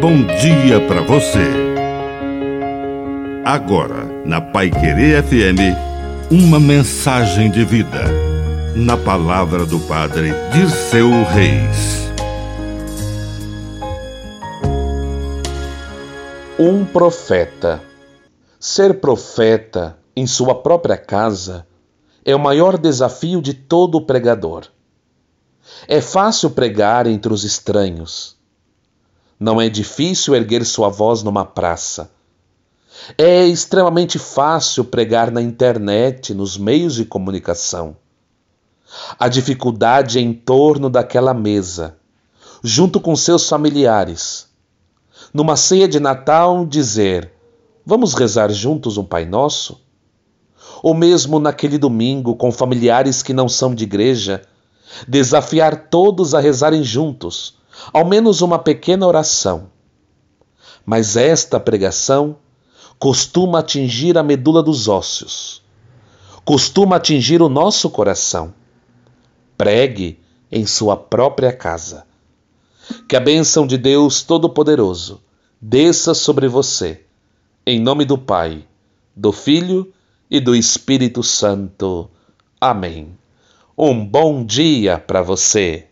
bom dia para você. Agora, na Pai Querer FM, uma mensagem de vida. Na palavra do Padre Dirceu Reis. Um profeta. Ser profeta em sua própria casa é o maior desafio de todo pregador. É fácil pregar entre os estranhos. Não é difícil erguer sua voz numa praça. É extremamente fácil pregar na internet, nos meios de comunicação. A dificuldade é em torno daquela mesa, junto com seus familiares. Numa ceia de Natal, dizer: Vamos rezar juntos um Pai Nosso? Ou mesmo naquele domingo, com familiares que não são de igreja, desafiar todos a rezarem juntos, ao menos uma pequena oração. Mas esta pregação costuma atingir a medula dos ossos, costuma atingir o nosso coração. Pregue em sua própria casa. Que a bênção de Deus Todo-Poderoso desça sobre você, em nome do Pai, do Filho e do Espírito Santo. Amém. Um bom dia para você.